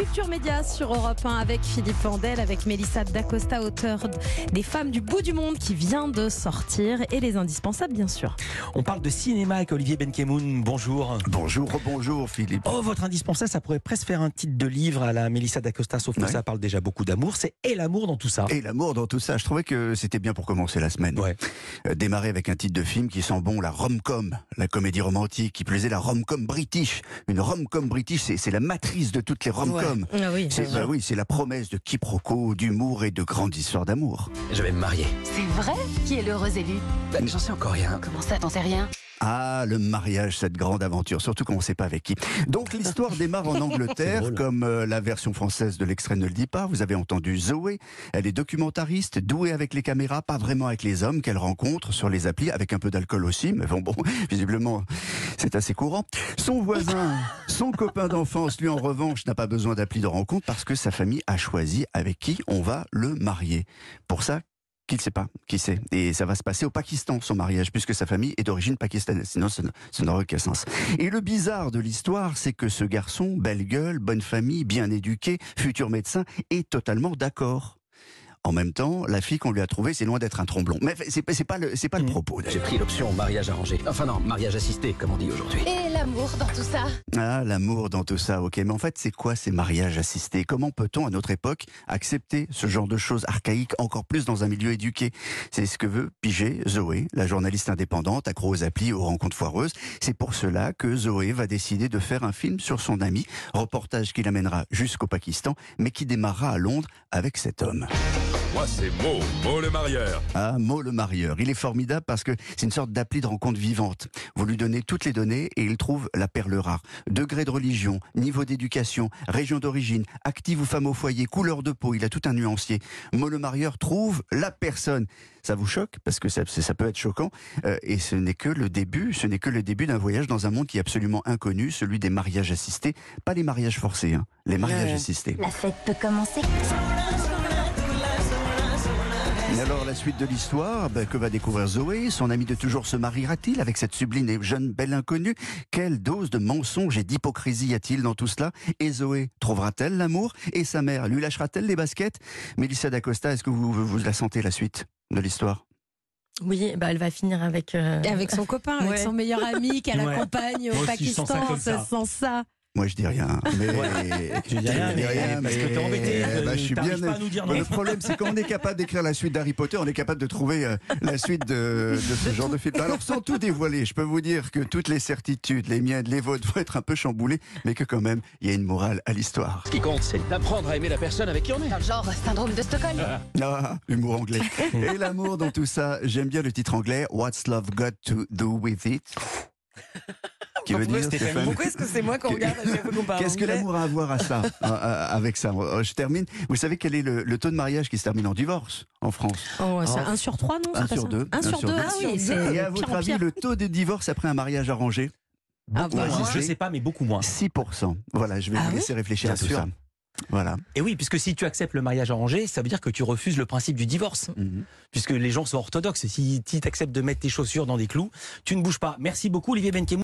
Culture Média sur Europe 1 avec Philippe Vandel, avec Mélissa Dacosta, auteur des Femmes du bout du monde qui vient de sortir et les indispensables bien sûr. On parle de cinéma avec Olivier Benkemoun. Bonjour. Bonjour, bonjour Philippe. Oh, votre indispensable, ça pourrait presque faire un titre de livre à la Mélissa Dacosta, sauf que Ouais. ça parle déjà beaucoup d'amour. C'est Et l'amour dans tout ça. Et l'amour dans tout ça, je trouvais que c'était bien pour commencer la semaine. Ouais. Euh, démarrer avec un titre de film qui sent bon la rom-com, la comédie romantique, qui plaisait la rom-com british. Une rom-com british, c'est c'est la matrice de toutes les rom-com. Ah oui, C'est bah oui, c'est la promesse de quiproquos, d'humour et de grandes histoires d'amour. Je vais me marier. C'est vrai? Qui est l'heureux élu Bah, J'en sais encore rien. Comment ça, t'en sais rien? Ah, le mariage, cette grande aventure, surtout quand on ne sait pas avec qui. Donc l'histoire démarre en Angleterre, comme euh, la version française de l'extrait ne le dit pas. Vous avez entendu Zoé, elle est documentariste, douée avec les caméras, pas vraiment avec les hommes qu'elle rencontre sur les applis, avec un peu d'alcool aussi, mais bon, bon, visiblement, c'est assez courant. Son voisin, son copain d'enfance, lui en revanche, n'a pas besoin d'appli de rencontre parce que sa famille a choisi avec qui on va le marier. Pour ça, qui ne sait pas qui c'est. Et ça va se passer au Pakistan, son mariage, puisque sa famille est d'origine pakistanaise. Sinon, ça n'aurait aucun sens. Et le bizarre de l'histoire, c'est que ce garçon, belle gueule, bonne famille, bien éduqué, futur médecin, est totalement d'accord. En même temps, la fille qu'on lui a trouvée, c'est loin d'être un tromblon. Mais c'est pas- le, pas le Mm. propos. J'ai pris l'option mariage arrangé. Enfin non, mariage assisté, comme on dit aujourd'hui. Et l'amour dans tout ça? Ah, l'amour dans tout ça, ok. Mais en fait, c'est quoi ces mariages assistés? Comment peut-on, à notre époque, accepter ce genre de choses archaïques, encore plus dans un milieu éduqué? C'est ce que veut piger Zoé, la journaliste indépendante, accro aux applis, aux rencontres foireuses. C'est pour cela que Zoé va décider de faire un film sur son ami, reportage qui l'amènera jusqu'au Pakistan, mais qui démarrera à Londres avec cet homme. Moi, c'est Mo, Mo le marieur. Ah, Mo le marieur. Il est formidable parce que c'est une sorte d'appli de rencontre vivante. Vous lui donnez toutes les données et il trouve la perle rare. Degré de religion, niveau d'éducation, région d'origine, active ou femme au foyer, couleur de peau, il a tout un nuancier. Mo le marieur trouve la personne. Ça vous choque? Parce que ça, ça peut être choquant euh, et ce n'est que le début, ce n'est que le début d'un voyage dans un monde qui est absolument inconnu, celui des mariages assistés, pas les mariages forcés, hein, les mariages assistés. La fête peut commencer. Et alors, la suite de l'histoire, ben, que va découvrir Zoé Son ami de toujours se mariera-t-il avec cette sublime et jeune belle inconnue? Quelle dose de mensonge et d'hypocrisie y a-t-il dans tout cela? Et Zoé trouvera-t-elle l'amour? Et sa mère lui lâchera-t-elle les baskets? Mélissa D'Acosta, est-ce que vous, vous, vous la sentez, la suite de l'histoire? Oui, bah elle va finir avec. euh, Avec son copain, avec son meilleur ami qu'elle Ouais. accompagne au Moi aussi, je sens ça Pakistan, comme ça ça. sent ça. Moi, je dis rien. Mais... Tu dis rien, Je dis mais parce que t'es embêté, Eh ben, je suis bien. pas à nous dire non. Le problème, c'est quand on est capable d'écrire la suite d'Harry Potter, on est capable de trouver euh, la suite de, de ce genre de film. Alors, sans tout dévoiler, je peux vous dire que toutes les certitudes, les miennes, les vôtres, vont être un peu chamboulées, mais que quand même, il y a une morale à l'histoire. Ce qui compte, c'est d'apprendre à aimer la personne avec qui on est. Dans le genre syndrome de Stockholm. Ah, humour anglais. Et l'amour dans tout ça, j'aime bien le titre anglais, What's Love Got to Do With It? Qui veut dire, Stéphanie Stéphane Pourquoi est-ce que c'est moi qu'on regarde à chaque fois qu'on parle Qu'est-ce que l'amour a à voir à ça, avec ça Euh, Je termine. Vous savez quel est le, le taux de mariage qui se termine en divorce en France Oh, c'est un sur trois, non Un c'est pas sur ça deux. Un sur deux, ah oui, c'est Et à votre avis, le taux de divorce après un mariage arrangé Ah, Beaucoup bah, Je c'est- sais pas, mais beaucoup moins. 6%. Voilà, je vais Ah vous oui laisser réfléchir Bien à tout sûr. ça. Voilà. Et oui, puisque si tu acceptes le mariage arrangé, ça veut dire que tu refuses le principe du divorce. Mhm. Puisque les gens sont orthodoxes. Si tu acceptes de mettre tes chaussures dans des clous, tu ne bouges pas. Merci beaucoup, Olivier Benkemoun.